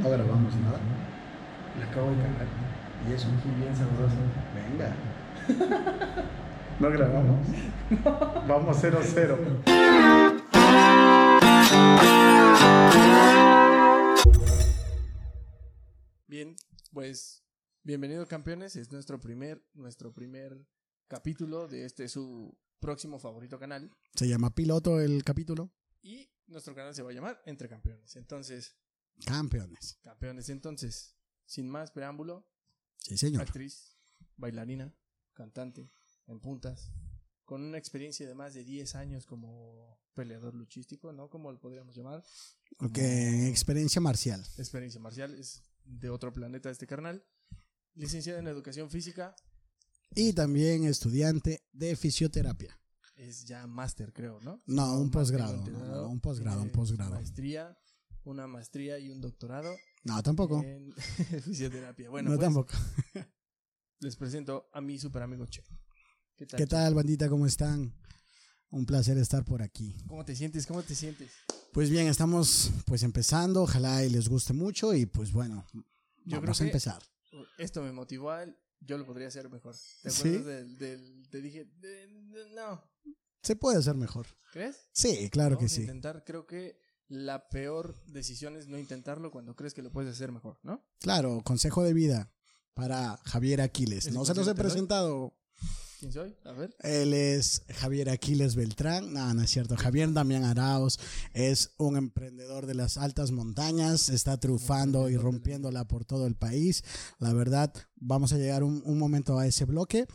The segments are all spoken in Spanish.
No grabamos nada. Le acabo de cagar. Y es un gil bien sabroso. Venga. no grabamos. Vamos 0-0. Bien, pues bienvenidos campeones, es nuestro primer, nuestro primer capítulo de este su próximo favorito canal Se llama piloto el capítulo. y nuestro canal se va a llamar Entre Campeones. Entonces, Campeones. campeones, entonces, sin más preámbulo, Sí, señor. actriz, bailarina, cantante, en puntas, con una experiencia de más de 10 años como peleador luchístico, ¿no? Como lo podríamos llamar. Porque experiencia marcial. Experiencia marcial, es de otro planeta este carnal. Licenciada en Educación Física, Y también estudiante de fisioterapia. es ya máster, creo, ¿no? No, un posgrado, no, un posgrado, un posgrado. Maestría, una maestría y un doctorado No, tampoco. en fisioterapia. Bueno, no, pues, tampoco. les presento a mi super amigo Che. ¿Qué tal? ¿Qué tal, bandita? ¿Cómo están? Un placer estar por aquí. ¿Cómo te sientes? ¿Cómo te sientes? Pues bien, estamos pues empezando. Ojalá y les guste mucho. Y pues bueno, Yo creo vamos a que- empezar. Esto me motivó a él. Yo lo podría hacer mejor. ¿Te ¿Sí? acuerdas del, del- Te dije, de- de- no. Se puede hacer mejor. ¿Crees? Sí, claro que Vamos a sí. intentar. Creo que la peor decisión es no intentarlo cuando crees que lo puedes hacer mejor, ¿no? Claro, consejo de vida para Javier Aquiles. ¿Ese No se los he presentado. ¿Quién soy? A ver. Él es Javier Aquiles Beltrán. No, no es cierto. Javier Damián Arauz es un emprendedor de las altas montañas. Está triunfando y rompiéndola por todo el país. La verdad, vamos a llegar un, un momento a ese bloque.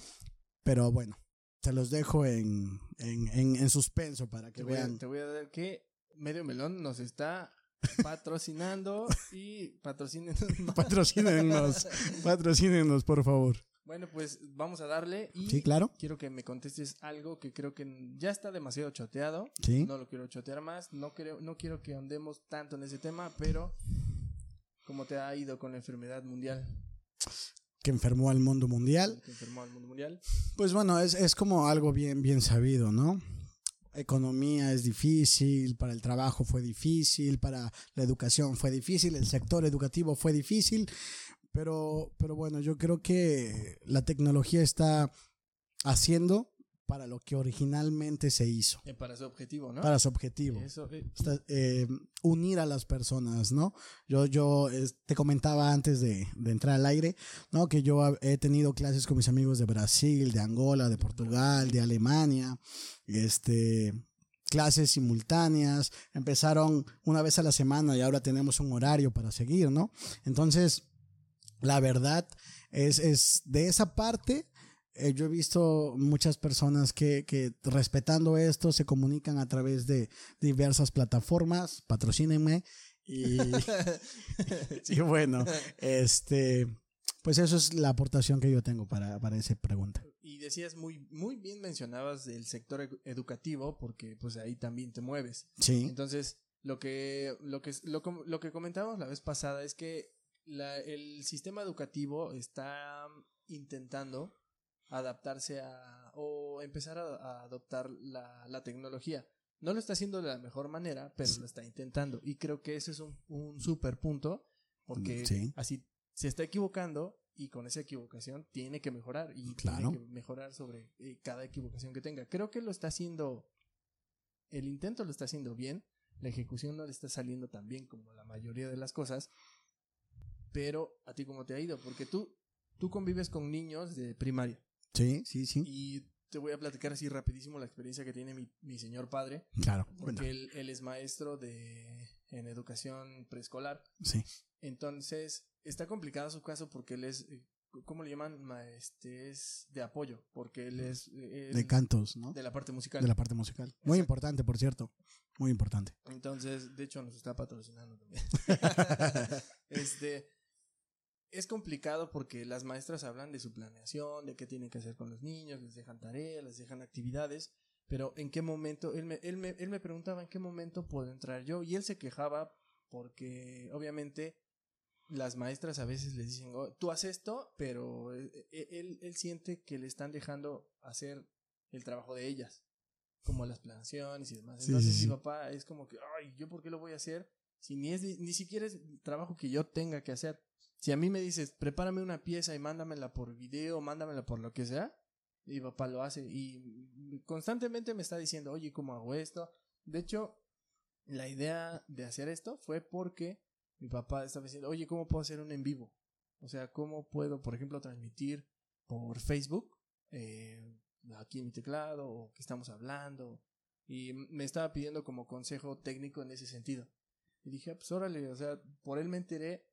Pero bueno, te los dejo en, en, en- en suspenso para que Te voy, a, vean. te voy a dar que Medio Melón nos está patrocinando y patrocinen más. Patrocínenos, patrocínenos, por favor. Bueno, pues vamos a darle y Sí, claro. quiero que me contestes algo que creo que ya está demasiado choteado. Sí. No lo quiero chotear más. No, creo, no quiero que andemos tanto en ese tema, pero ¿cómo te ha ido con la enfermedad mundial? Que enfermó al mundo mundial. Que enfermó al mundo mundial. Pues bueno, es, es como algo bien, bien sabido, ¿no? Economía es difícil, para el trabajo fue difícil, para la educación fue difícil, el sector educativo fue difícil, pero, pero bueno, yo creo que la tecnología está haciendo para lo que originalmente se hizo, Eh, para su objetivo, ¿no? para su objetivo. Eso, eh, Está, eh, unir a las personas, ¿no? Yo, yo te comentaba antes de, de entrar al aire, ¿no? Que yo he tenido clases con mis amigos de Brasil, de Angola, de Portugal, de Alemania, este, clases simultáneas, empezaron una vez a la semana y ahora tenemos un horario para seguir, ¿no? Entonces, la verdad es, es de esa parte. Eh, yo he visto muchas personas que, que respetando esto se comunican a través de diversas plataformas, patrocínenme y, y bueno, este, pues eso es la aportación que yo tengo para, para esa pregunta. Y decías muy, muy bien mencionabas el sector edu- educativo, porque pues ahí también te mueves. Sí, Entonces, lo que, lo que, lo, lo que comentábamos la vez pasada es que la- el sistema educativo está intentando adaptarse a o empezar a, a adoptar la, la tecnología. No lo está haciendo de la mejor manera, pero lo está intentando. Y creo que ese es un, un super punto, porque Sí. así se está equivocando y con esa equivocación tiene que mejorar y Claro. tiene que mejorar sobre eh, cada equivocación que tenga. Creo que lo está haciendo, el intento lo está haciendo bien, la ejecución no le está saliendo tan bien como la mayoría de las cosas, pero a ti cómo te ha ido, porque tú, tú convives con niños de primaria sí, sí, sí, y te voy a platicar así rapidísimo la experiencia que tiene mi, mi señor padre, claro. porque él, él es maestro de en educación preescolar. Sí, Entonces, está complicado su caso porque él es, eh, ¿cómo le llaman? Ma- Este es de apoyo, porque él es él- de cantos, ¿no? de la parte musical. De la parte musical. Muy importante, por cierto. Muy importante. Entonces, de hecho, nos está patrocinando también. este es complicado porque las maestras hablan de su planeación, de qué tienen que hacer con los niños, les dejan tareas, les dejan actividades, pero en qué momento, él me, él me, él me preguntaba en qué momento puedo entrar yo, y él se quejaba porque obviamente las maestras a veces les dicen, "Oh, tú haces esto, pero eh, eh, él, él siente que le están dejando hacer el trabajo de ellas, como las planeaciones y demás. Entonces sí, sí. mi papá es como que, ay, ¿yo por qué lo voy a hacer Si ni, es, ni siquiera es trabajo que yo tenga que hacer. Si a mí me dices, prepárame una pieza y mándamela por video, mándamela por lo que sea, y papá lo hace. Y constantemente me está diciendo, oye, ¿cómo hago esto? De hecho, la idea de hacer esto fue porque mi papá estaba diciendo, oye, ¿cómo puedo hacer un en vivo? O sea, ¿cómo puedo, por ejemplo, transmitir por Facebook eh, aquí en mi teclado o que estamos hablando? Y me estaba pidiendo como consejo técnico en ese sentido. Y dije, ah, pues órale, o sea, por él me enteré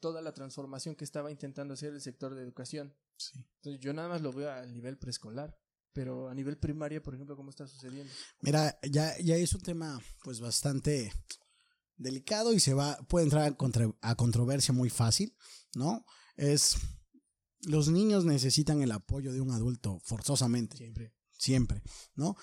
toda la transformación que estaba intentando hacer el sector de educación. Sí. Entonces yo nada más lo veo a nivel preescolar. Pero a nivel primaria, por ejemplo, ¿cómo está sucediendo? Mira, ya, ya es un tema pues bastante delicado y se va, puede entrar a, contra- a controversia muy fácil, ¿no? Es, los niños necesitan el apoyo de un adulto forzosamente, Siempre. siempre, ¿no?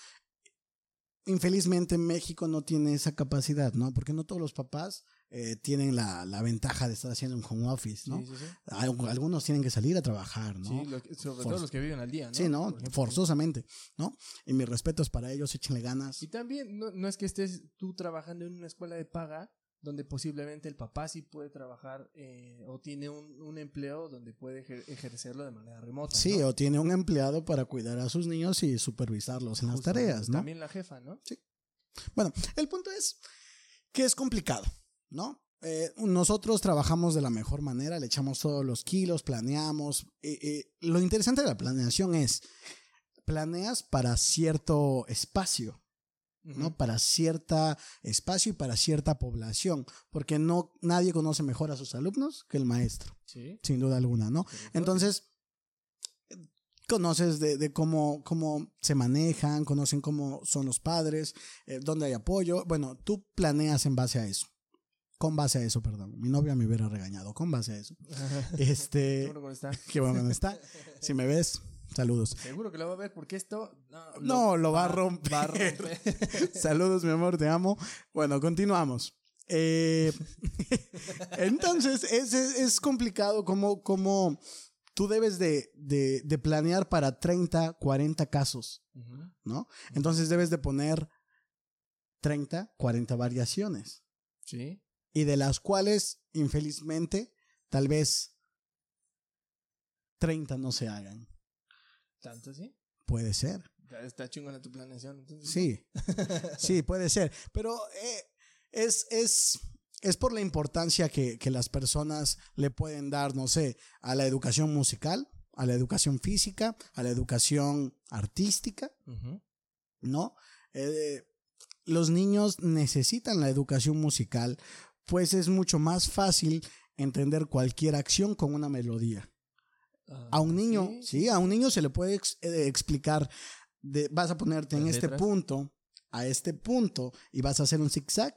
Infelizmente México no tiene esa capacidad, ¿no? Porque no todos los papás eh, tienen la, la ventaja de estar haciendo un home office, ¿no? Sí, sí, sí. Al- Algunos tienen que salir a trabajar, ¿no? Sí, lo sobre todo los que viven al día, ¿no? Sí, ¿no? Forzosamente, ¿no? Y mis respetos para ellos, échenle ganas. Y también no, no es que estés tú trabajando en una escuela de paga donde posiblemente el papá sí puede trabajar eh, o tiene un, un empleo donde puede ejer- ejercerlo de manera remota. Sí, ¿no? o tiene un empleado para cuidar a sus niños y supervisarlos en las tareas, ¿no? También la jefa, ¿no? Bueno, el punto es que es complicado, ¿no? Eh, nosotros trabajamos de la mejor manera, le echamos todos los kilos, planeamos. eh, eh, lo interesante de la planeación es, planeas para cierto espacio, ¿no? Para cierta espacio y para cierta población, porque no nadie conoce mejor a sus alumnos que el maestro, Sí. sin duda alguna, ¿no? Entonces, conoces de, de cómo, cómo se manejan, conocen cómo son los padres, eh, dónde hay apoyo. Bueno, tú planeas en base a eso. Con base a eso, perdón. Mi novia me hubiera regañado. Con base a eso. Qué Este, bueno cómo está. qué bueno no está. Si me ves, saludos. Seguro que lo va a ver porque esto no, No, lo va a romper. Va a romper. Saludos, mi amor, te amo. Bueno, continuamos. Eh, entonces, es, es, es complicado como, como tú debes de, de, de planear para 30, 40 casos. ¿no? Entonces debes de poner 30, 40 variaciones. Sí. Y de las cuales, infelizmente, tal vez 30 no se hagan. ¿Tanto sí? Puede ser. Está chingona tu planeación. entonces. Sí, sí, puede ser. Pero eh, es, es, es por la importancia que, que las personas le pueden dar, no sé, a la educación musical, a la educación física, a la educación artística. ¿no? Eh, los niños necesitan la educación musical, pues es mucho más fácil entender cualquier acción con una melodía. Ah, A un niño, sí. sí, a un niño se le puede ex- eh, explicar, de, vas a ponerte en este punto, a este punto, y vas a hacer un zigzag,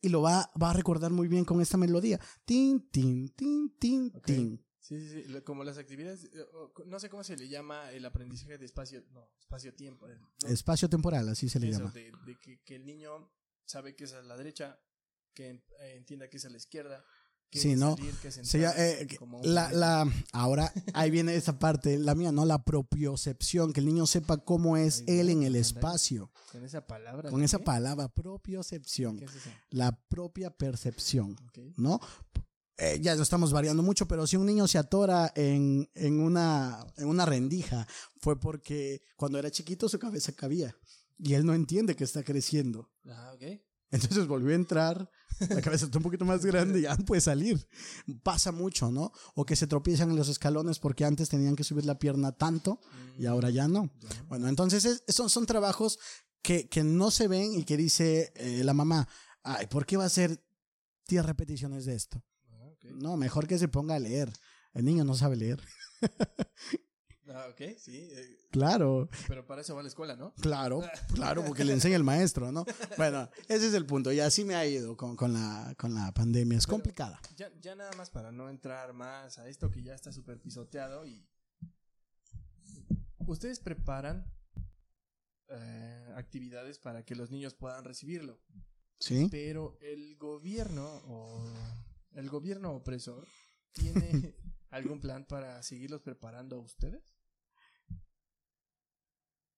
y lo va, va a recordar muy bien con esta melodía. Tin, tin, tin, tin, tin. Sí, sí, sí. Como las actividades, eh, no sé cómo se le llama el aprendizaje de espacio, no, espacio-tiempo. ¿no? Espacio temporal, así se le Eso, llama. de, de que, que el niño sabe que es a la derecha, que eh, entienda que es a la izquierda, que Sí, ¿no? salir, que entrar, eh, la, la, ahora, ahí viene esa parte, la mía, ¿no? La propiocepción, que el niño sepa cómo es él en no, el espacio. Con esa palabra. Con esa ¿qué? palabra, propiocepción. ¿Qué es eso? La propia percepción. ¿no? Eh, ya lo estamos variando mucho, pero si un niño se atora en, en, una, en una rendija, fue porque cuando era chiquito su cabeza cabía y él no entiende que está creciendo. Ah, ok. Entonces volvió a entrar, la cabeza está un poquito más grande y ya puede salir. Pasa mucho, ¿no? O que se tropiezan en los escalones porque antes tenían que subir la pierna tanto y ahora ya no. Bueno, entonces es- son, son trabajos que, que no se ven y que dice eh, la mamá, ay, ¿por qué va a hacer 10 repeticiones de esto? Ah. No, mejor que se ponga a leer. El niño no sabe leer. Ah, ok, sí. eh, Claro, pero para eso va a la escuela, ¿no? claro, claro, porque le enseña el maestro, ¿no? Bueno, ese es el punto. Y así me ha ido con, con la, con la pandemia. Es Pero- complicada. Ya, ya nada más para no entrar más a esto que ya está súper pisoteado y... Ustedes preparan eh, actividades para que los niños puedan recibirlo, ¿Sí? pero el gobierno o el gobierno opresor tiene algún plan para seguirlos preparando a ustedes?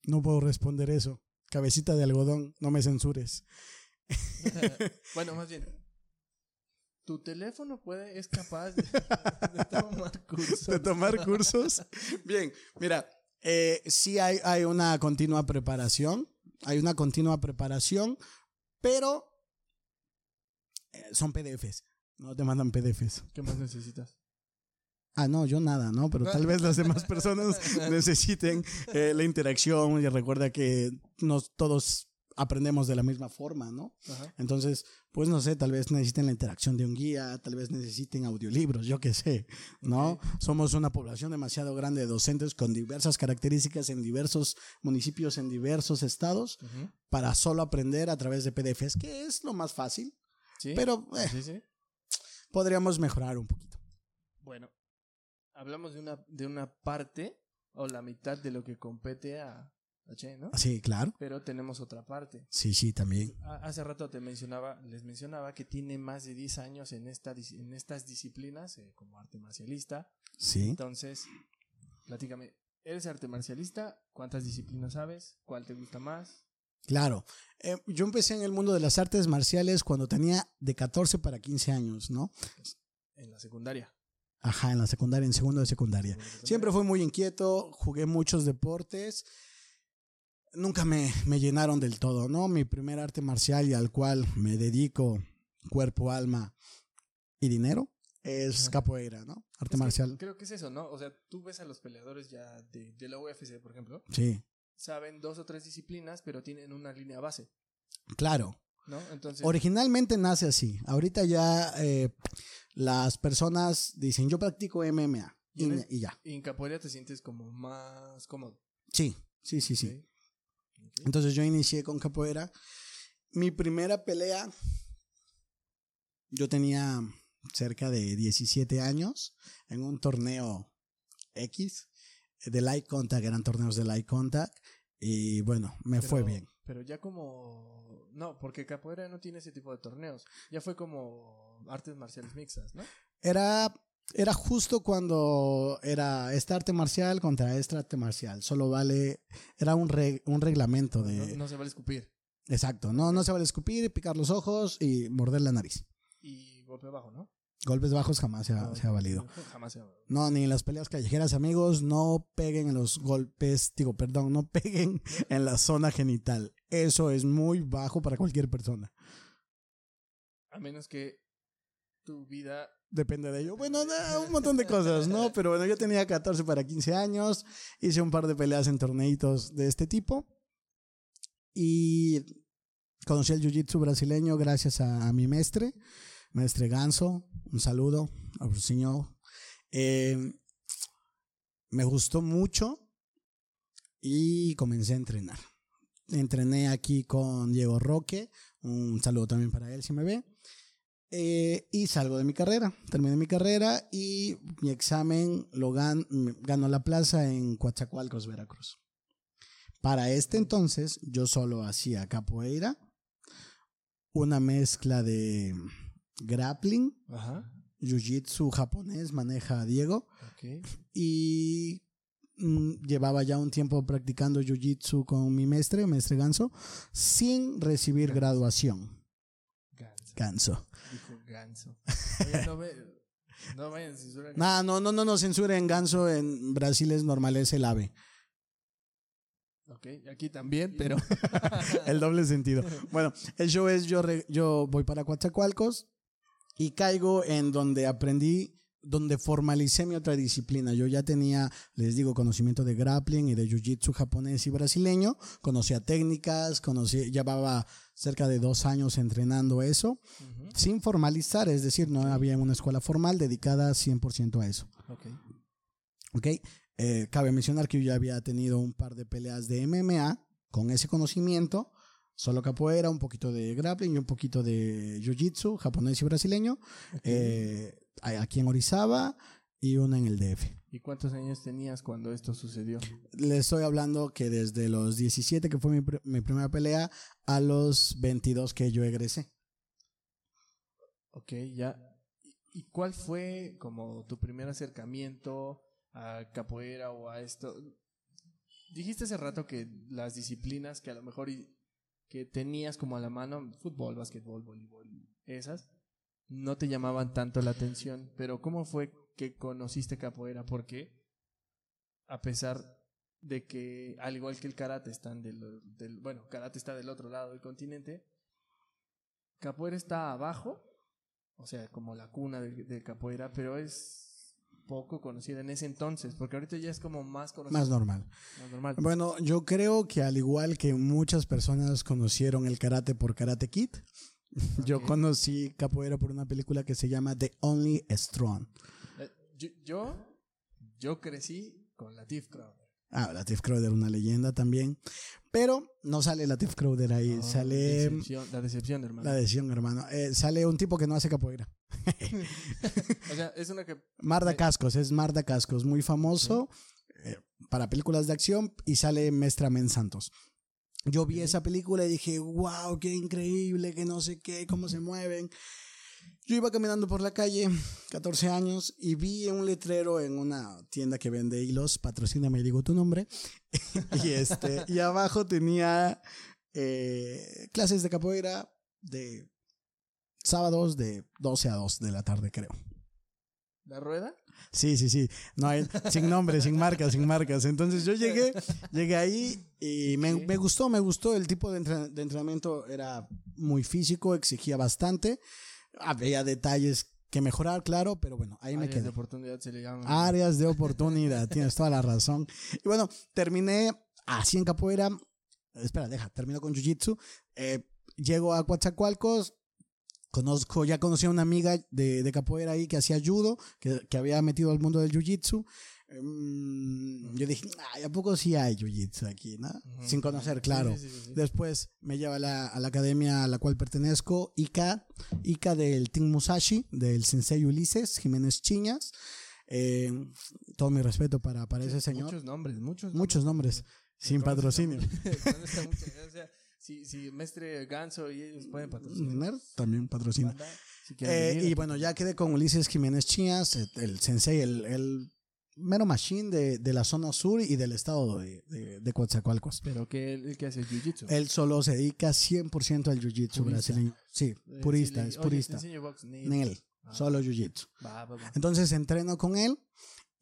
No puedo responder eso. Cabecita de algodón, no me censures. bueno, más bien, tu teléfono puede, es capaz de, de tomar cursos. de tomar cursos. Bien, mira, eh, sí hay, hay una continua preparación, hay una continua preparación, pero eh, son PDFs, no te mandan PDFs. ¿Qué más necesitas? Ah, no, yo nada, ¿no? Pero tal vez las demás personas necesiten eh, la interacción y recuerda que nos todos aprendemos de la misma forma, ¿no? Ajá. Entonces, pues no sé, tal vez necesiten la interacción de un guía, tal vez necesiten audiolibros, yo qué sé, ¿no? Ok. Somos una población demasiado grande de docentes con diversas características en diversos municipios, en diversos estados, Ujú. para solo aprender a través de PDFs, que es lo más fácil, Sí. pero eh, Sí, sí. podríamos mejorar un poquito. Bueno, hablamos de una, de una parte o la mitad de lo que compete a, a Che, ¿no? Sí, claro. Pero tenemos otra parte. Sí, sí, también. Ha- Hace rato te mencionaba, les mencionaba que tiene más de 10 años en, esta, en estas disciplinas eh, como arte marcialista. Sí. Entonces, platícame, ¿eres arte marcialista? ¿Cuántas disciplinas sabes? ¿Cuál te gusta más? Claro. Eh, yo empecé en el mundo de las artes marciales cuando tenía de 14 para 15 años, ¿no? En la secundaria. Ajá, en la secundaria, en segundo de secundaria. Siempre fui muy inquieto, jugué muchos deportes. Nunca me, me llenaron del todo, ¿no? Mi primer arte marcial y al cual me dedico cuerpo, alma y dinero es capoeira, ¿no? Arte Es marcial. Creo que es eso, ¿no? O sea, tú ves a los peleadores ya de, de la UFC, por ejemplo, Sí, saben dos o tres disciplinas, pero tienen una línea base, claro. ¿No? Entonces, Originalmente nace así. Ahorita ya eh, las personas dicen, yo practico MMA. Y Y, eres- y ya. en capoeira te sientes como más cómodo. Sí, sí, sí, sí. Entonces yo inicié con capoeira. Mi primera pelea, yo tenía cerca de 17 años en un torneo X de light contact, eran torneos de light contact y bueno, me fue bien. Pero ya como... No, porque capoeira no tiene ese tipo de torneos. Ya fue como artes marciales mixtas, ¿no? Era, era justo cuando era esta arte marcial contra esta arte marcial. Solo vale, era un, re- un reglamento No, de... no se vale escupir. Exacto, no, no se vale escupir, picar los ojos y morder la nariz. Y golpe bajo, ¿no? Golpes bajos jamás se ha, No, se ha valido. Jamás se ha No, ni en las peleas callejeras, amigos, no peguen en los golpes, digo, perdón, no peguen en la zona genital. Eso es muy bajo para cualquier persona. A menos que tu vida... Depende de ello. Bueno, no, un montón de cosas, ¿no? Pero bueno, yo tenía 14 para 15 años, hice un par de peleas en torneitos de este tipo y conocí el jiu-jitsu brasileño gracias a, a mi mestre, mestre Ganso. Un saludo, señor. Eh, me gustó mucho y comencé a entrenar. Entrené aquí con Diego Roque, un saludo también para él si me ve. Eh, y salgo de mi carrera, terminé mi carrera y mi examen lo gan ganó la plaza en Coatzacoalcos, Veracruz. Para este entonces yo solo hacía capoeira, una mezcla de grappling, jiu-jitsu japonés, maneja Diego, y mm, llevaba ya un tiempo practicando jiu-jitsu con mi maestre, maestre Ganso, sin recibir Ganso. graduación. Ganso. Ganso. Dijo ganso. Oye, no, ve, no a censurar. No, no, no, no, no censuren Ganso. En Brasil es normal, es el ave. Ok, aquí también, pero... El doble sentido. Bueno, el show es: yo, re- yo voy para Coatzacoalcos y caigo en donde aprendí, donde formalicé mi otra disciplina. Yo ya tenía, les digo, conocimiento de grappling y de jiu-jitsu japonés y brasileño. Conocía técnicas, conocí, llevaba cerca de dos años entrenando eso, Ujú, sin formalizar, es decir, no había una escuela formal dedicada 100% a eso. Ok. ¿Ok? Eh, cabe mencionar que yo ya había tenido un par de peleas de MMA con ese conocimiento, solo capoeira, un poquito de grappling y un poquito de jiu-jitsu japonés y brasileño, eh, aquí en Orizaba y una en el DF. ¿Y cuántos años tenías cuando esto sucedió? Le estoy hablando que desde los 17, que fue mi, pr- mi primera pelea, a los 22 que yo egresé. Ok, ya. ¿Y- ¿Y cuál fue como tu primer acercamiento a capoeira o a esto? Dijiste hace rato que las disciplinas que a lo mejor que tenías como a la mano, fútbol, básquetbol, voleibol, esas, no te llamaban tanto la atención, pero ¿cómo fue que conociste capoeira? Porque a pesar de que, al igual que el karate, están del, del bueno, karate está del otro lado del continente, capoeira está abajo, o sea, como la cuna del, del capoeira, pero es poco conocida en ese entonces, porque ahorita ya es como más conocida. Más normal. más normal. Bueno, yo creo que al igual que muchas personas conocieron el karate por Karate Kid, yo conocí capoeira por una película que se llama The Only Strong. Eh, yo, yo, yo crecí con Latif Crowder. Ah, Latif Crowder, una leyenda también. Pero no sale Latif Crowder ahí, No, sale decepción- la decepción, hermano. la decisión, hermano. Eh, sale un tipo que no hace capoeira. O sea, es una que Marda Sí. Cascos, es Marda Cascos, muy famoso eh, para películas de acción y sale Mestra Men Santos. Yo vi Ok. esa película y dije, wow, qué increíble, que no sé qué, cómo se mueven. Yo iba caminando por la calle, 14 años, y vi un letrero en una tienda que vende hilos, patrocíname y digo tu nombre, y, este, y abajo tenía eh, clases de capoeira de sábados de 12 a 2 de la tarde, creo. la rueda. Sí, sí, sí. No hay, sin nombre, sin marcas, sin marcas. Entonces yo llegué, llegué ahí y me, me gustó, me gustó. El tipo de, entre- de entrenamiento era muy físico, exigía bastante. Había detalles que mejorar, claro, pero bueno, ahí me Áreas de quedé. oportunidad se le llaman. Áreas de oportunidad, tienes toda la razón. Y bueno, terminé así en capoeira. Espera, deja, termino con jiu-jitsu. Eh, llego a Coatzacoalcos. Conozco, ya conocí a una amiga de, de capoeira ahí que hacía judo, que, que había metido al mundo del jiu-jitsu. Mm, yo dije, ay, ¿a poco sí hay jiu-jitsu aquí, no? Sin conocer, claro. sí, sí, sí. Después me lleva a la, a la academia a la cual pertenezco, ICA, ICA del Team Musashi, del sensei Ulises Jiménez Chiñas. Eh, todo mi respeto para, para ese señor. Muchos nombres, muchos Muchos nombres, sin patrocinio. o sea, si, si Mestre Ganso y ellos pueden patrocinar. También patrocina. Eh, y bueno, ya quedé con Ulises Jiménez Chiñas, el, el sensei, el, el mero machine de, de la zona sur y del estado de, de, de Coatzacoalcos. Pero que él, él que hace jiu-jitsu. Él solo se dedica 100% al jiu-jitsu brasileño. Sí, Eh, purista, le- es oye, purista. enseño box, ni- Nel, Ah, solo jiu-jitsu. Entonces entreno con él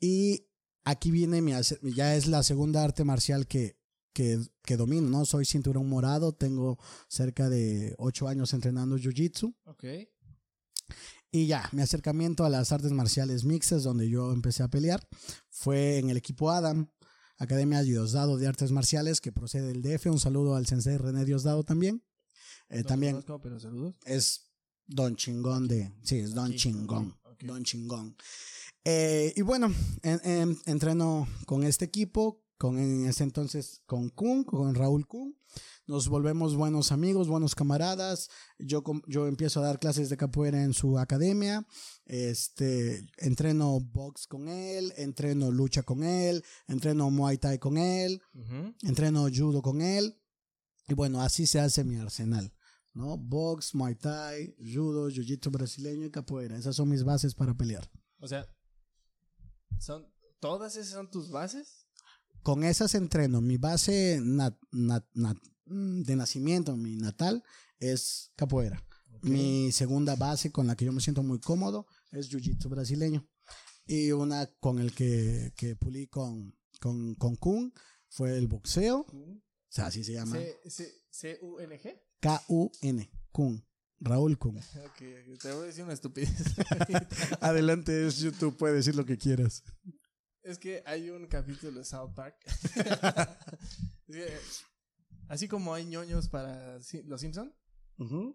y aquí viene mi, ya es la segunda arte marcial que, que, que domino, ¿no? Soy cinturón morado, tengo cerca de ocho años entrenando jiu-jitsu Ok. Y ya, mi acercamiento a las artes marciales mixtas donde yo empecé a pelear fue en el equipo Adam, Academia Diosdado de Artes Marciales que procede del DF, un saludo al sensei René Diosdado también. Eh, también conozco, pero saludos. es Don Chingón de. Sí, es Don Aquí, Chingón. Don Chingón. Eh, y bueno, en- en- entreno con este equipo, con en ese entonces con Kun, con Raúl Kun. Nos volvemos buenos amigos, buenos camaradas. Yo, yo empiezo a dar clases de capoeira en su academia. Este, entreno box con él, entreno lucha con él, entreno muay thai con él entreno judo con él y bueno, así se hace mi arsenal, ¿no? Box, muay thai, judo, jiu-jitsu brasileño y capoeira. Esas son mis bases para pelear. O sea, son ¿todas esas son tus bases? Con esas entreno. Mi base nat- nat- nat- mm, de nacimiento, mi natal, es capoeira. Ok. Mi segunda base con la que yo me siento muy cómodo es jiu-jitsu brasileño. Y una con el que, que pulí con, con, con Kun fue el boxeo. O sea, así se llama. C-U-N-G. K-U-N. Kun. Raúl Kun. Ok, te voy a decir una estupidez. Adelante, es YouTube, puedes decir lo que quieras. Es que hay un capítulo de South Park. Así como hay ñoños para Los Simpson,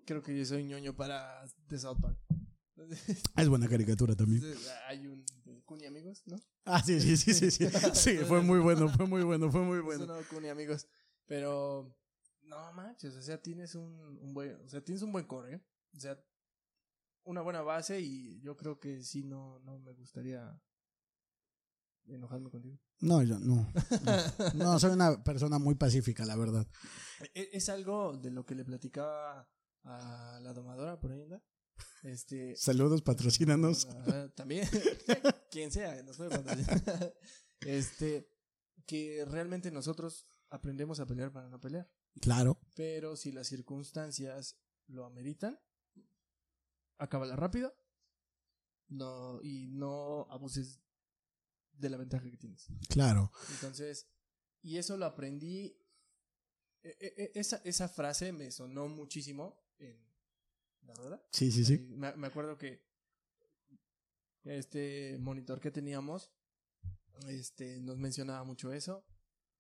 creo que yo soy ñoño para de South Park. Es buena caricatura también. hay un Kuni amigos, ¿no? Ah, sí, sí, sí, sí, sí. Sí, fue muy bueno, fue muy bueno, fue muy bueno. Kuni amigos, pero no manches, o sea, tienes un, un buen, o sea, tienes un buen core, ¿eh? o sea, una buena base y yo creo que sí no no me gustaría enojarme contigo. No, yo no. No, No, soy una persona muy pacífica, la verdad. E- Es algo de lo que le platicaba a la domadora por ahí anda. Este Saludos, patrocínanos. También, quien sea, nos puede patrocinar. Este, que realmente nosotros aprendemos a pelear para no pelear. Claro. Pero si las circunstancias lo ameritan, acábala rápido. No, y no abuses de la ventaja que tienes. Claro. Entonces, y eso lo aprendí. e- e- e- Esa, esa frase me sonó muchísimo en la rueda. Sí, sí, sí. Me, me acuerdo que este monitor que teníamos este, nos mencionaba mucho eso.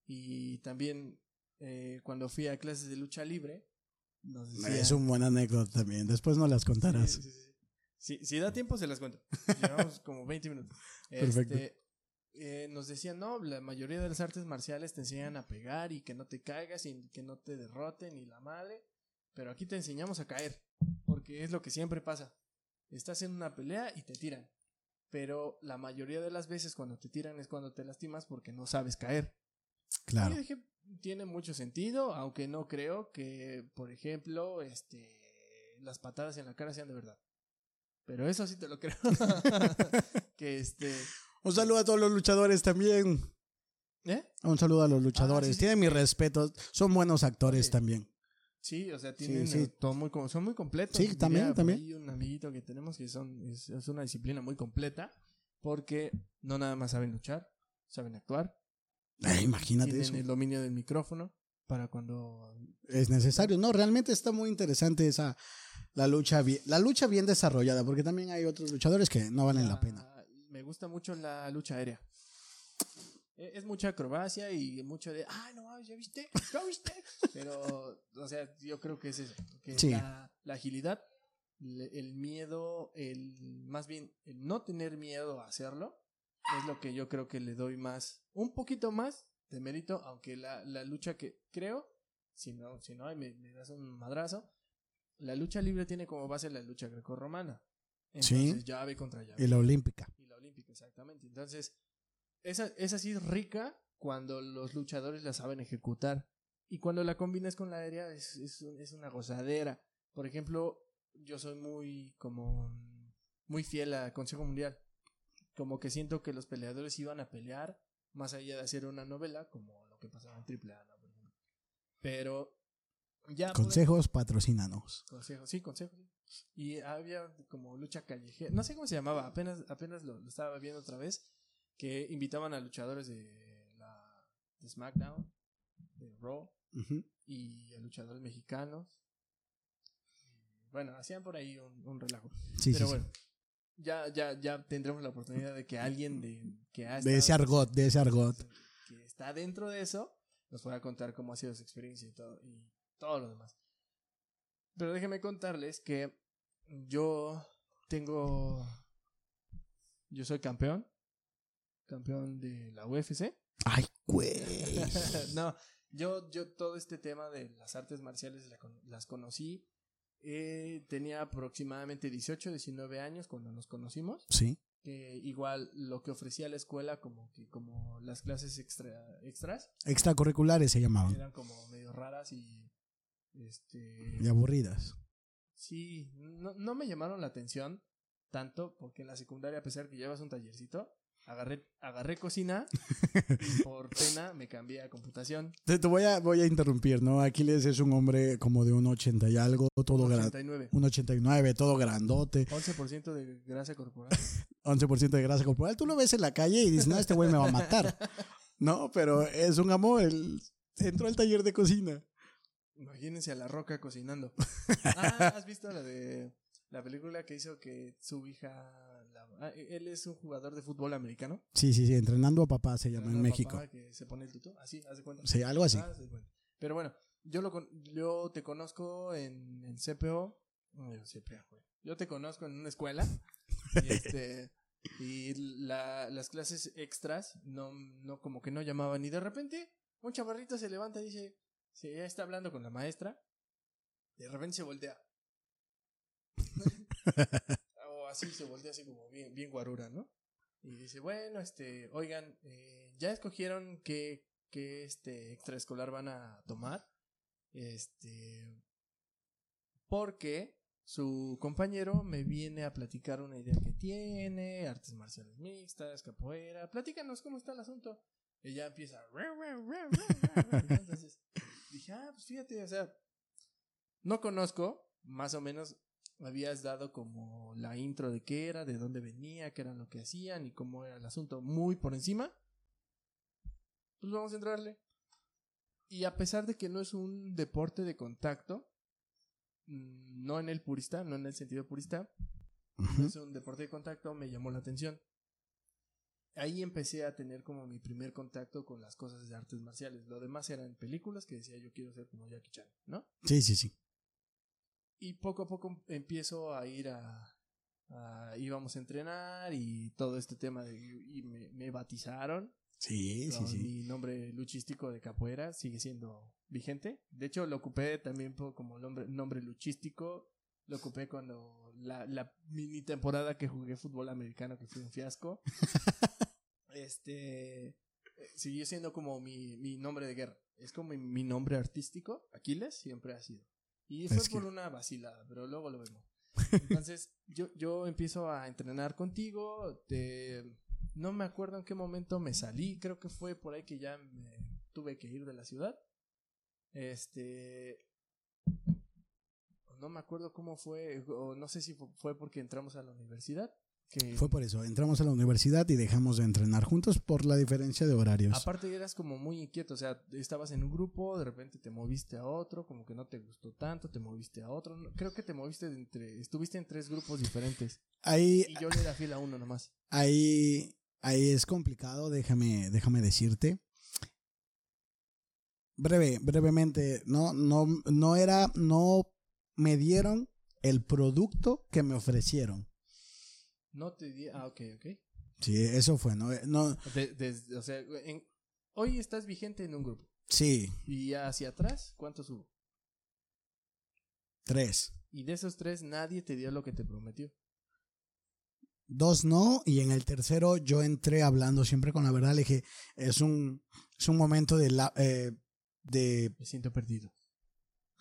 Y también eh, cuando fui a clases de lucha libre, nos decía... Es un buen anécdota también. Después no las contarás. Sí, sí, sí. Si, si da tiempo, se las cuento. Llevamos como 20 minutos. Perfecto. Eh, nos decían, no, la mayoría de las artes marciales te enseñan a pegar y que no te caigas y que no te derroten y la madre. Pero aquí te enseñamos a caer. Porque es lo que siempre pasa. Estás en una pelea y te tiran. Pero la mayoría de las veces cuando te tiran es cuando te lastimas porque no sabes caer. Claro. Y dije, tiene mucho sentido, aunque no creo que, por ejemplo, este, las patadas en la cara sean de verdad. Pero eso sí te lo creo. que este, Un saludo a todos los luchadores también. ¿eh? Un saludo a los luchadores. Ah, sí, sí. Tienen mi respeto. Son buenos actores Sí. también. Sí, o sea, tienen sí. eh, todo muy, son muy completos. Sí, también, también. ahí un amiguito que tenemos que son, es, es una disciplina muy completa porque no nada más saben luchar, saben actuar, Ay, imagínate tienen eso. el dominio del micrófono para cuando Es necesario. No, realmente está muy interesante esa la lucha bien, la lucha bien desarrollada, porque también hay otros luchadores que no valen la pena. Gusta mucho la lucha aérea. E- Es mucha acrobacia y mucho de, ah, no, ya viste, ya viste. Pero, o sea, yo creo que es eso. Que Sí. la, la agilidad, el miedo, el, más bien, el no tener miedo a hacerlo, es lo que yo creo que le doy más, un poquito más de mérito, aunque la, la lucha que creo, si no, si no, me, me das un madrazo, la lucha libre tiene como base la lucha grecorromana. Sí. Entonces, llave contra llave. Y la olímpica. Y la olímpica, exactamente. Entonces, esa, esa sí es rica cuando los luchadores la saben ejecutar. Y cuando la combinas con la aérea es, es, es una gozadera. Por ejemplo, yo soy muy como muy fiel a Consejo Mundial. Como que siento que los peleadores iban a pelear más allá de hacer una novela, como lo que pasaba en AAA, ¿no? Pero ya podemos- Consejos, patrocínanos. Consejo, sí, consejo. sí. Y había como lucha callejera, no sé cómo se llamaba, apenas, apenas lo, lo estaba viendo otra vez, que invitaban a luchadores de, la, de SmackDown, de Raw, y a luchadores mexicanos. Bueno, hacían por ahí un, un relajo. Sí, Pero sí, sí. bueno, ya, ya, ya tendremos la oportunidad de que alguien de, que ha De ese estado- argot, de ese argot. que está dentro de eso, nos pueda contar cómo ha sido su experiencia y todo, y todo lo demás. Pero déjenme contarles que yo tengo. Yo soy campeón. Campeón de la UFC. Ay, güey. no, yo, yo todo este tema de las artes marciales las conocí. eh, tenía aproximadamente 18, 19 años cuando nos conocimos Sí. que igual lo que ofrecía la escuela como que como las clases extra extras Extracurriculares se llamaban. eran como medio raras y este Y aburridas. sí no, no me llamaron la atención tanto porque en la secundaria a pesar que llevas un tallercito agarré agarré cocina y por pena me cambié a computación Te, te voy, a, voy a interrumpir, ¿no? Aquiles es un hombre como de un 80 y algo, todo grande. 89 Un 89, todo grandote, 11% de grasa corporal 11% de grasa corporal. Tú lo ves en la calle y dices, no, este güey me va a matar. No, pero es un amor. Él entró al taller de cocina. Imagínense a La Roca cocinando. Ah, ¿has visto la de la película que hizo que su hija... la- ah, él es un jugador de fútbol americano. Sí, sí, sí, entrenando a papá se llama en México. Papá, que se pone el tutú. Así, haz de cuenta. Sí, algo así. Ah. Pero bueno, yo, lo, con- yo te conozco en, en CPO. No, yo CPO, güey. Yo te conozco en una escuela. y este... Y la- las clases extras no, no como que no llamaban. Y de repente un chavarrito se levanta y dice, si ella está hablando con la maestra, de repente se voltea. o así se voltea así como bien, bien guarura, ¿no? Y dice, bueno, este, oigan, eh, ¿ya escogieron qué, qué este extraescolar van a tomar? Este, porque su compañero me viene a platicar una idea que tiene, artes marciales mixtas, capoeira, platícanos cómo está el asunto. Ella empieza, entonces dije, ah, pues fíjate, o sea, no conozco, más o menos, habías dado como la intro de qué era, de dónde venía, qué era lo que hacían y cómo era el asunto muy por encima, pues vamos a entrarle. Y a pesar de que no es un deporte de contacto, mm, no en el purista, no en el sentido purista, es un deporte de contacto, me llamó la atención. Ahí empecé a tener como mi primer contacto con las cosas de artes marciales. Lo demás eran películas que decía yo quiero ser como Jackie Chan, ¿no? Sí, sí, sí. Y poco a poco empiezo a ir a, a- íbamos a entrenar y todo este tema de, y me, me batizaron Sí, sí, sí. mi nombre luchístico de capoeira sigue siendo vigente. De hecho, lo ocupé también como nombre, nombre luchístico. Lo ocupé cuando la, la mini temporada que jugué fútbol americano, que fue un fiasco. este siguió siendo como mi, mi nombre de guerra. Es como mi, mi nombre artístico. Aquiles siempre ha sido. Y fue Es que- por una vacilada, pero luego lo vemos. Entonces, yo, yo empiezo a entrenar contigo. Te, no me acuerdo en qué momento me salí. Creo que fue por ahí que ya me tuve que ir de la ciudad. Este. No me acuerdo cómo fue. O no sé si fu- fue porque entramos a la universidad. Que Fue por eso. Entramos a la universidad y dejamos de entrenar juntos por la diferencia de horarios. Aparte eras como muy inquieto, o sea, estabas en un grupo, de repente te moviste a otro, como que no te gustó tanto, te moviste a otro. Creo que te moviste de entre, estuviste en tres grupos diferentes Ahí, y yo le era fiel a uno nomás. ahí, ahí es complicado, déjame, déjame decirte. Breve, brevemente, no, no, no era, no me dieron el producto que me ofrecieron. No te di, ah, ok, ok. Sí, eso fue, ¿no? no De- o sea, en- hoy estás vigente en un grupo sí, y hacia atrás, ¿cuántos hubo? tres. Y de esos tres nadie te dio lo que te prometió. Dos no, y en el tercero yo entré hablando siempre con la verdad. Le dije, es un, es un momento de, la, eh, de Me siento perdido.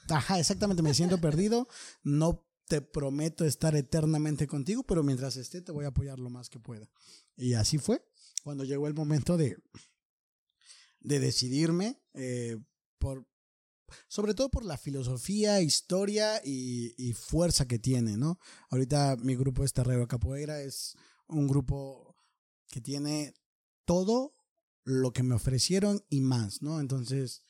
Ajá, exactamente, me siento perdido. No te prometo estar eternamente contigo, pero mientras esté te voy a apoyar lo más que pueda. Y así fue. Cuando llegó el momento de, de decidirme, eh, por, sobre todo por la filosofía, historia y, fuerza que tiene, ¿no? Ahorita mi grupo es Terrero Capoeira, es un grupo que tiene todo lo que me ofrecieron y más, ¿no? Entonces,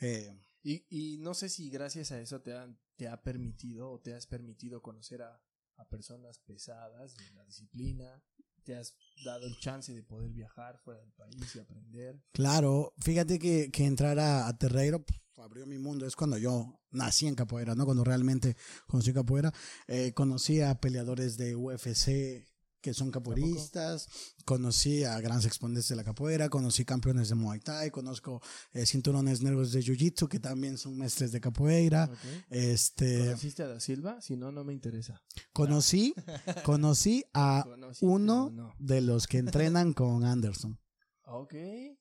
eh, Y, y no sé si gracias a eso te, han, te ha permitido o te has permitido conocer a, a personas pesadas de la disciplina, te has dado el chance de poder viajar fuera del país y aprender. Claro, fíjate que, que entrar a, a Terreiro pf, abrió mi mundo. Es cuando yo nací en capoeira, ¿no? Cuando realmente conocí capoeira. Eh, conocí a peleadores de UFC que son capoeiristas. Conocí a grandes exponentes de la capoeira. Conocí campeones de Muay Thai. Conozco eh, cinturones negros de Jiu-Jitsu que también son mestres de capoeira. Este, ¿Conociste a Da Silva? Si no, no me interesa. conocí, conocí a ¿Conociste uno no? de los que entrenan con Anderson. Ok.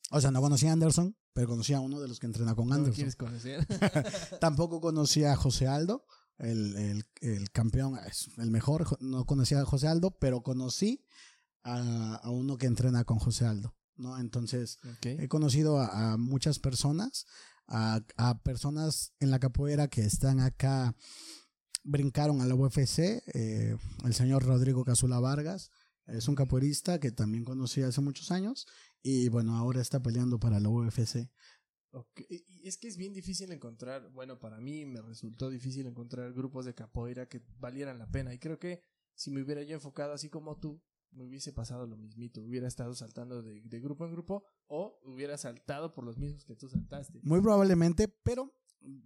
O sea, no conocí a Anderson, pero conocí a uno de los que entrena con ¿No Anderson. quieres conocer? Tampoco conocí a José Aldo, el, el- el campeón, es el mejor. Jo- No conocí a José Aldo, pero conocí a, a uno que entrena con José Aldo. ¿no? Entonces, he conocido a, a muchas personas, a, a personas en la capoeira que están acá, brincaron a la UFC. eh, el señor Rodrigo Casula Vargas es un capoeirista que también conocí hace muchos años y bueno, ahora está peleando para la UFC. Y Es que es bien difícil encontrar, bueno, para mí me resultó difícil encontrar grupos de capoeira que valieran la pena. Y creo que si me hubiera yo enfocado así como tú, me hubiese pasado lo mismito. Hubiera estado saltando de, de grupo en grupo o hubiera saltado por los mismos que tú saltaste. Muy probablemente, pero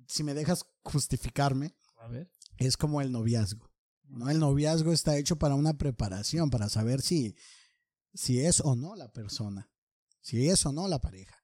si me dejas justificarme, A ver. es como el noviazgo. ¿no? El noviazgo está hecho para una preparación, para saber si, si es o no la persona, si es o no la pareja.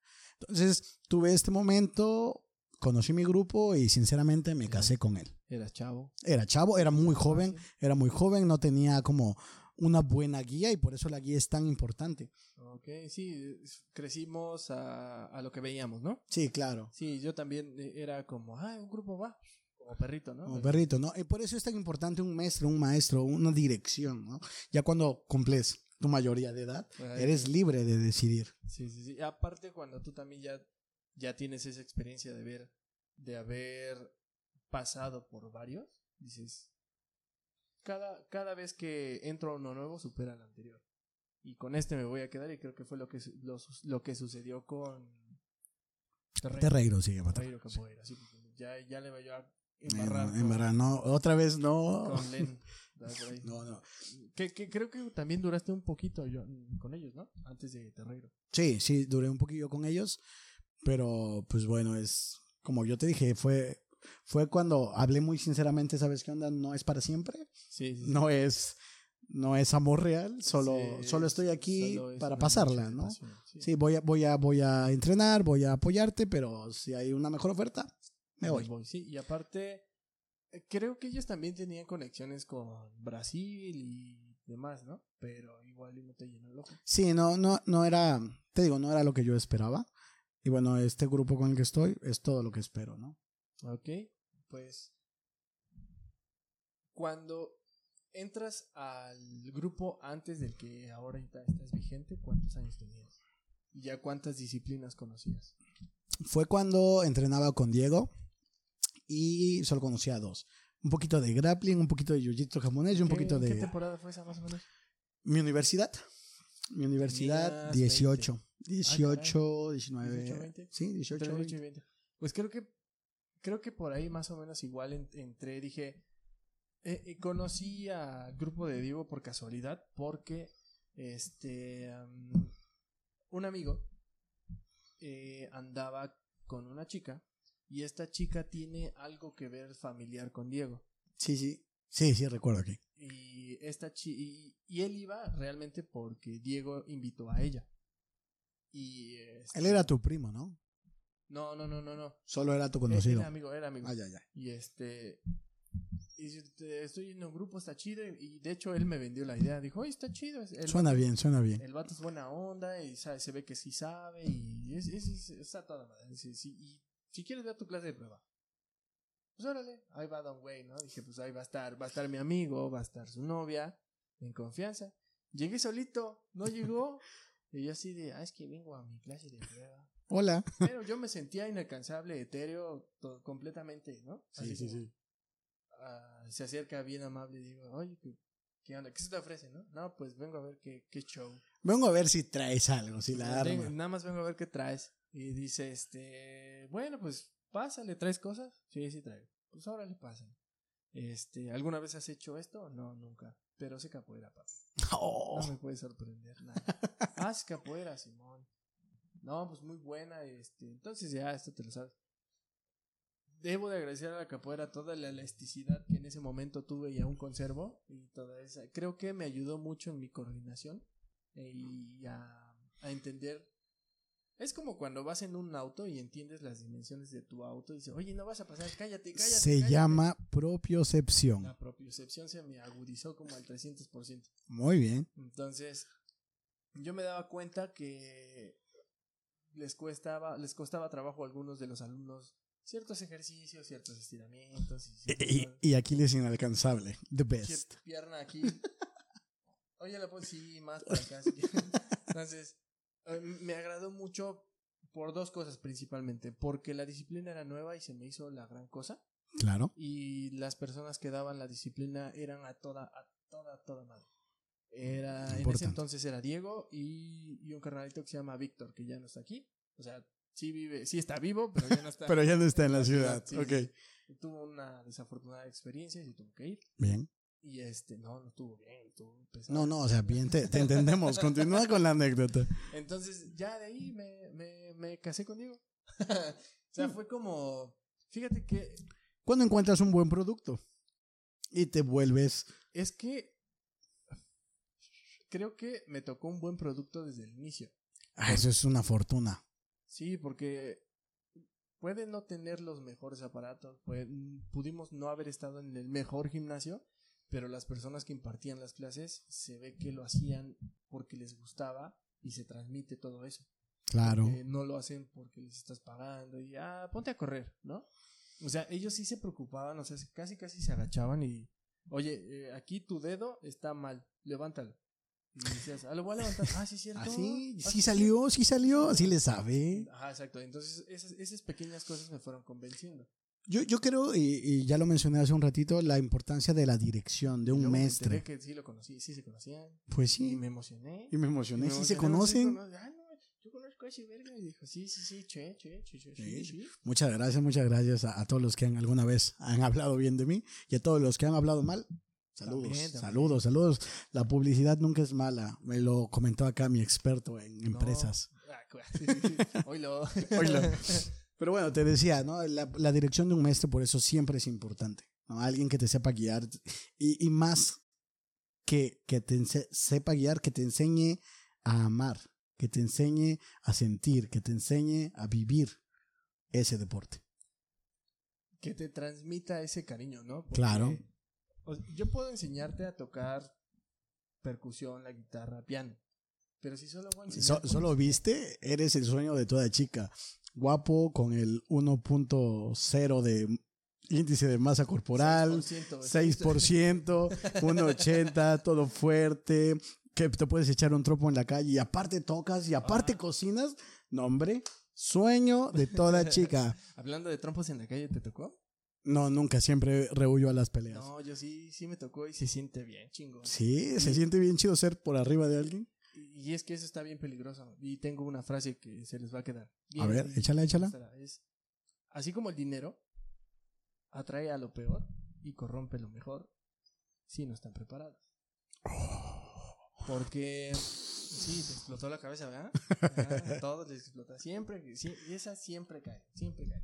Entonces, tuve este momento, conocí mi grupo y sinceramente me casé con él. Eras chavo. Era chavo, era muy joven, era muy joven, no tenía como una buena guía y por eso la guía es tan importante. Ok, sí, crecimos a, a lo que veíamos, ¿no? Sí, claro. Sí, yo también eh, era como, ah, un grupo va, como perrito, ¿no? Como perrito, ¿no? Y por eso es tan importante un maestro, un maestro, una dirección, ¿no? Ya cuando cumples tu mayoría de edad, Ay, eres libre de decidir. Sí, sí, sí. Aparte, cuando tú también ya, ya tienes esa experiencia de ver, de haber pasado por varios, dices, cada, cada vez que entro a uno nuevo supera al anterior. Y con este me voy a quedar y creo que fue lo que, lo, lo que sucedió con Terreiro, sí, Terreiro. Terreiro Capoeira, sí, porque ya, ya le voy a embarrar. Con- en verdad, no, otra vez no. Con Len. ¿verdad? Por ahí. No, no. Que, que creo que también duraste un poquito yo, con ellos, ¿no? Antes de Terreiro. Sí, sí, duré un poquillo con ellos, pero pues bueno, es como yo te dije, fue, fue cuando hablé muy sinceramente, ¿sabes qué onda? No es para siempre, Sí, sí. sí. no es, no es amor real, solo, Sí, solo estoy aquí solo es para pasarla, ¿no? pasión, sí. Sí, voy a, voy a, voy a entrenar, voy a apoyarte, pero si hay una mejor oferta, me voy. Sí, y aparte, creo que ellos también tenían conexiones con Brasil y demás, ¿no? Pero igual y no te llenó el ojo. Sí, no, no, no era, te digo, no era lo que yo esperaba. Y bueno, este grupo con el que estoy es todo lo que espero, ¿no? Ok, pues cuando entras al grupo antes del que ahora estás vigente, ¿cuántos años tenías? ¿Y ya cuántas disciplinas conocías? Fue cuando entrenaba con Diego y solo conocía dos. Un poquito de grappling, un poquito de jiu-jitsu japonés y un ¿Qué- poquito ¿Qué de temporada fue esa más o menos? mi universidad. Mi universidad, Tenías 18. 18, 18, 19. 20. Sí, 18, Entre 20. 8 y 20. Pues creo que creo que por ahí más o menos igual en- entré, dije, eh, eh, conocí al grupo de Diego por casualidad porque este am, un amigo eh, andaba con una chica y esta chica tiene algo que ver familiar con Diego. Sí, sí. Sí, sí, recuerdo aquí. Y esta chi y, y él iba realmente porque Diego invitó a ella. Y este- Él era tu primo, ¿no? No, no, no, no, no. Solo era tu Era conocido. amigo, era amigo. Ah, ya, ya. Y este. Estoy en un grupo, está chido. Y, de hecho él me vendió la idea. Dijo, oye, está chido. El, Suena bien, suena bien. el vato es buena onda y sabe- se ve que sí sabe. Y es, es- es- está toda madre. Sí, y si quieres ver tu clase de prueba. Pues órale, ahí va Don Way, ¿no? Dije, pues ahí va a estar, va a estar mi amigo, va a estar su novia, en confianza. Llegué solito, no llegó. y yo así de, ah, es que vengo a mi clase de prueba. Hola. Pero yo me sentía inalcanzable, etéreo, completamente, ¿no? Así como, ah, se acerca bien amable y digo, oye, ¿qué, qué onda? ¿Qué se te ofrece, no? No, pues vengo a ver qué, qué show. Vengo a ver si traes algo, si la Vengo- arma. nada más vengo a ver qué traes. Y dice, este, bueno, pues pásale, ¿traes cosas? Sí, sí traigo. Pues órale, pásale. Este, ¿alguna vez has hecho esto? No, nunca. Pero sé capoeira, papi. Oh. No me puede sorprender nada. Haz capoeira, Simón. No, pues muy buena, este. Entonces ya, esto te lo sabes. Debo de agradecer a la capoeira toda la elasticidad que en ese momento tuve y aún conservo. Y toda esa. Creo que me ayudó mucho en mi coordinación. eh, y a, a entender. Es como cuando vas en un auto y entiendes las dimensiones de tu auto y dices, oye, no vas a pasar, cállate, cállate. Se cállate". llama propiocepción. La propiocepción se me agudizó como al 300%. Muy bien. Entonces, yo me daba cuenta que les costaba, les costaba trabajo a algunos de los alumnos ciertos ejercicios, ciertos estiramientos y, ciertas Y, cosas. y Aquiles inalcanzable. The best. Pierna aquí. Oye, la pues sí, más para acá. Entonces, me agradó mucho por dos cosas principalmente. Porque la disciplina era nueva y se me hizo la gran cosa. Claro. Y las personas que daban la disciplina eran a toda, a toda, toda madre. Era, en ese entonces era Diego y, y un carnalito que se llama Víctor, que ya no está aquí. O sea, sí vive, sí está vivo, pero ya no está. Pero ya no está en la ciudad. Sí, Ok. sí. Tuvo una desafortunada experiencia y tuvo que ir. Bien. Y este, no, no estuvo bien, estuvo pesado. No, no, o sea, bien, te, te entendemos. Continúa con la anécdota. Entonces, ya de ahí me, me, me casé con Diego. o sea, fue como. Fíjate que Cuando encuentras un buen producto y te vuelves. es que. Creo que me tocó un buen producto desde el inicio. Ah, eso es una fortuna. Sí, porque puede no tener los mejores aparatos, puede- pudimos no haber estado en el mejor gimnasio, pero las personas que impartían las clases se ve que lo hacían porque les gustaba y se transmite todo eso. Claro. Eh, no lo hacen porque les estás pagando y ah, ponte a correr, ¿no? O sea, ellos sí se preocupaban, o sea, casi casi se agachaban y, oye, eh, aquí tu dedo está mal, levántalo. Y decías, ah, lo voy a levantar. Ah, sí, cierto. Ah, sí, Ah, sí es salió, sí salió, sí le sabe. Ajá, exacto. Entonces, esas, esas pequeñas cosas me fueron convenciendo. Yo, yo creo, y, y ya lo mencioné hace un ratito, la importancia de la dirección de Y un luego me maestre. enteré que sí lo conocí, sí se conocían. Pues Y sí, me emocioné. y me emocioné. Me Sí se sí conocen. cono- Ah, no, yo conozco a ese verga. Y dijo, sí, sí, sí, che, che, che, che, sí. Muchas gracias, muchas gracias a, a todos los que han, alguna vez han hablado bien de mí y a todos los que han hablado mal. Saludos, También, también. saludos, saludos. La publicidad nunca es mala. Me lo comentó acá mi experto en No. empresas. Ah, cu- Pero bueno, te decía, ¿no? La, la dirección de un maestro por eso siempre es importante. ¿no? Alguien que te sepa guiar y, y más que, que te sepa guiar, que te enseñe a amar, que te enseñe a sentir, que te enseñe a vivir ese deporte. que te transmita ese cariño, ¿no? Porque, Claro. o sea, yo puedo enseñarte a tocar percusión, la guitarra, piano. Pero si solo voy a enseñar. So- solo viste, eres el sueño de toda chica. Guapo, con el 1.0 de índice de masa corporal, 6%, 6%, 1.80, todo fuerte, que te puedes echar un tropo en la calle y aparte tocas y aparte Ah. cocinas. No, hombre, sueño de toda chica. Hablando de trompos en la calle, ¿te tocó? No, nunca, siempre rehuyo a las peleas. No, yo sí, sí me tocó y se siente bien, chingón. Sí, se siente bien chido ser por arriba de alguien. Y es que eso está bien peligroso. Y tengo una frase que se les va a quedar. A ver, échala, échala. Es, así como el dinero atrae a lo peor y corrompe lo mejor si no están preparados. Porque sí, te explotó la cabeza, ¿verdad? A todos les explota. Siempre, sí, y esa siempre cae, siempre cae.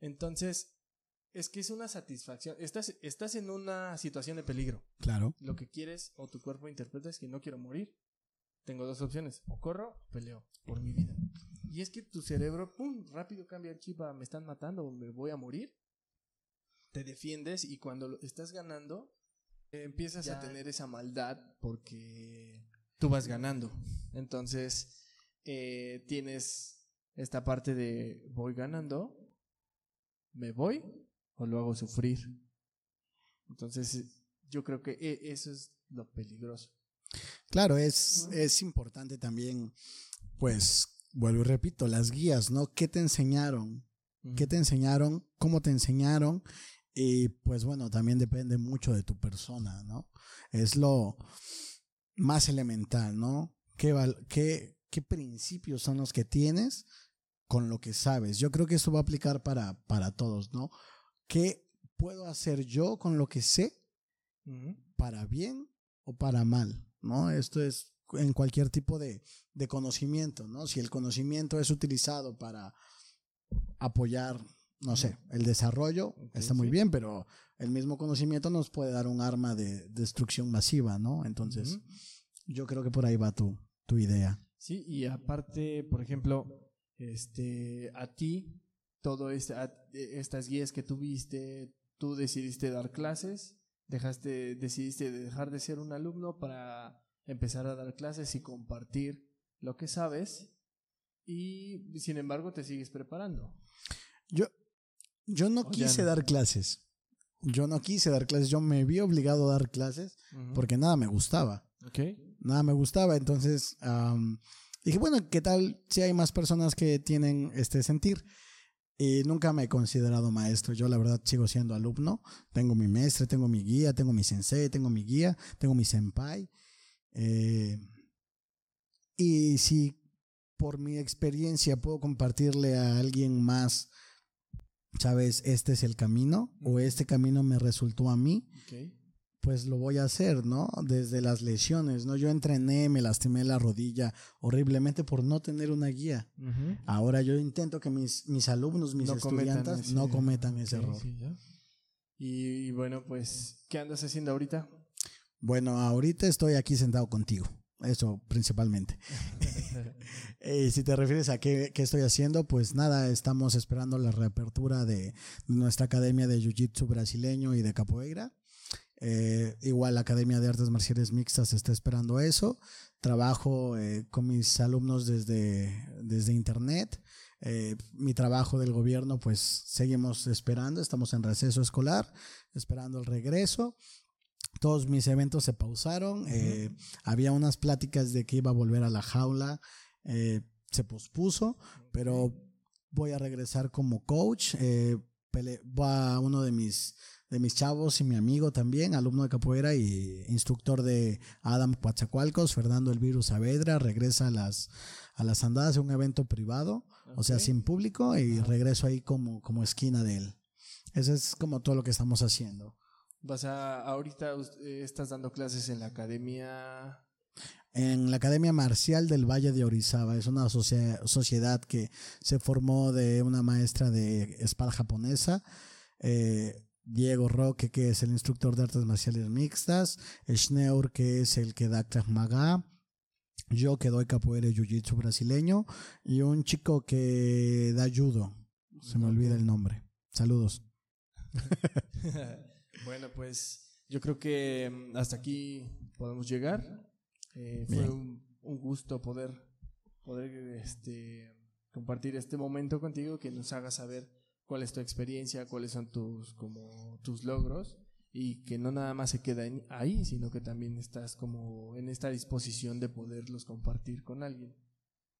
Entonces, es que es una satisfacción. Estás, estás en una situación de peligro Claro. lo que quieres o tu cuerpo interpreta es que no quiero morir. Tengo dos opciones, o corro o peleo por mi vida. Y es que tu cerebro, pum, rápido cambia el chip a me están matando o me voy a morir. Te defiendes y cuando lo estás ganando, eh, empiezas a tener esa maldad porque tú vas ganando. Entonces, eh, tienes esta parte de voy ganando, me voy o lo hago sufrir. Entonces, yo creo que e- eso es lo peligroso. Claro, es, es importante también, pues, vuelvo y repito, las guías, ¿no? ¿Qué te enseñaron? ¿Qué te enseñaron? ¿Cómo te enseñaron? Y pues bueno, también depende mucho de tu persona, ¿no? Es lo más elemental, ¿no? ¿Qué, val- qué, qué principios son los que tienes con lo que sabes? Yo creo que eso va a aplicar para, para todos, ¿no? ¿Qué puedo hacer yo con lo que sé para bien o para mal, ¿no? Esto es en cualquier tipo de, de conocimiento, ¿no? Si el conocimiento es utilizado para apoyar, no sé, el desarrollo, está muy sí. bien, pero el mismo conocimiento nos puede dar un arma de destrucción masiva, ¿no? Entonces, yo creo que por ahí va tu, tu idea. Sí, y aparte, por ejemplo, este, a ti, todo este, a- eh, estas guías que tuviste, tú decidiste dar clases, dejaste, decidiste dejar de ser un alumno para empezar a dar clases y compartir lo que sabes, y sin embargo te sigues preparando. Yo, yo no O quise no. dar clases. Yo no quise dar clases, yo me vi obligado a dar clases porque nada me gustaba. Ok. nada me gustaba. Entonces am, dije, bueno, ¿qué tal si hay más personas que tienen este sentir? Y nunca me he considerado maestro. Yo la verdad sigo siendo alumno. Tengo mi maestre, tengo mi guía, tengo mi sensei, tengo mi guía, tengo mi senpai. Eh, y si por mi experiencia puedo compartirle a alguien más, sabes, este es el camino o este camino me resultó a mí. Pues lo voy a hacer, ¿no? Desde las lesiones, ¿no? Yo entrené, me lastimé la rodilla horriblemente por no tener una guía. Ahora yo intento que mis, mis alumnos, mis No cometan estudiantes ese- no cometan ese error. sí. Y, y bueno, pues, ¿qué andas haciendo ahorita? Bueno, ahorita estoy aquí sentado contigo. Eso principalmente. Eh, si te refieres a qué, qué estoy haciendo, pues nada, estamos esperando la reapertura de nuestra academia de Jiu-Jitsu brasileño y de capoeira. Eh, igual la Academia de Artes Marciales Mixtas está esperando eso. Trabajo eh, con mis alumnos desde, desde internet. Eh, mi trabajo del gobierno, pues seguimos esperando. Estamos en receso escolar, esperando el regreso. Todos mis eventos se pausaron. eh, había unas pláticas de que iba a volver a la jaula. eh, se pospuso, pero voy a regresar como coach. eh, va uno de mis, de mis chavos y mi amigo también, alumno de capoeira y instructor de Adam Coatzacoalcos, Fernando El Virus Saavedra, regresa a las, a las andadas de un evento privado, o sea, sin público, y regreso ahí como, como esquina de él. Eso es como todo lo que estamos haciendo. Vas a, ahorita eh, estás dando clases en la academia. En la Academia Marcial del Valle de Orizaba. Es una sociedad que se formó de una maestra de espada japonesa. Eh, Diego Roque, que es el instructor de artes marciales mixtas. Schneur, que es el que da Krav Maga. Yo que doy capoeira y jiu-jitsu brasileño. Y un chico que da judo. Se me olvida el nombre. Saludos. bueno, pues yo creo que mm, hasta aquí podemos llegar. Eh, fue un, gusto poder, poder este, compartir este momento contigo, que nos haga saber cuál es tu experiencia, cuáles son tus, como, tus logros y que no nada más se queda ahí, sino que también estás como en esta disposición de poderlos compartir con alguien.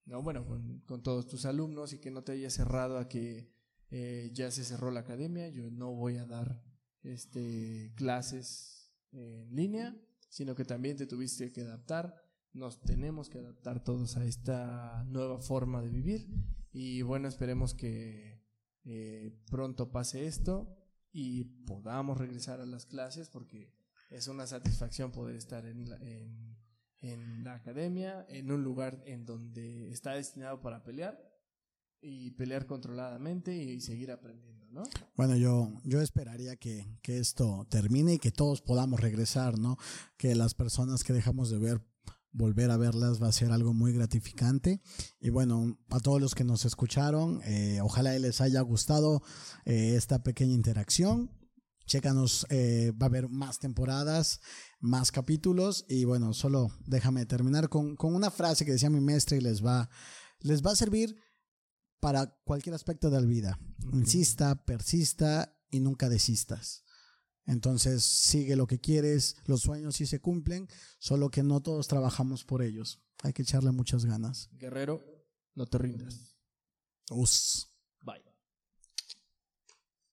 No, bueno, con, con todos tus alumnos y que no te hayas cerrado a que eh, ya se cerró la academia, yo no voy a dar este, clases en línea, sino que también te tuviste que adaptar, nos tenemos que adaptar todos a esta nueva forma de vivir y bueno, esperemos que eh, pronto pase esto y podamos regresar a las clases porque es una satisfacción poder estar en en la academia, en un lugar en donde está destinado para pelear y pelear controladamente y seguir aprendiendo, ¿no? Bueno, yo, yo esperaría que, que, esto termine y que todos podamos regresar, ¿no? Que las personas que dejamos de ver, volver a verlas va a ser algo muy gratificante. Y bueno, a todos los que nos escucharon, eh, ojalá les haya gustado eh, esta pequeña interacción. Chécanos, eh, va a haber más temporadas, más capítulos. Y bueno, solo déjame terminar con, con una frase que decía mi maestra y les va, les va a servir para cualquier aspecto de la vida. Insista, persista y nunca desistas. Entonces sigue lo que quieres, los sueños sí se cumplen, solo que no todos trabajamos por ellos. Hay que echarle muchas ganas. Guerrero, no te rindas. Us.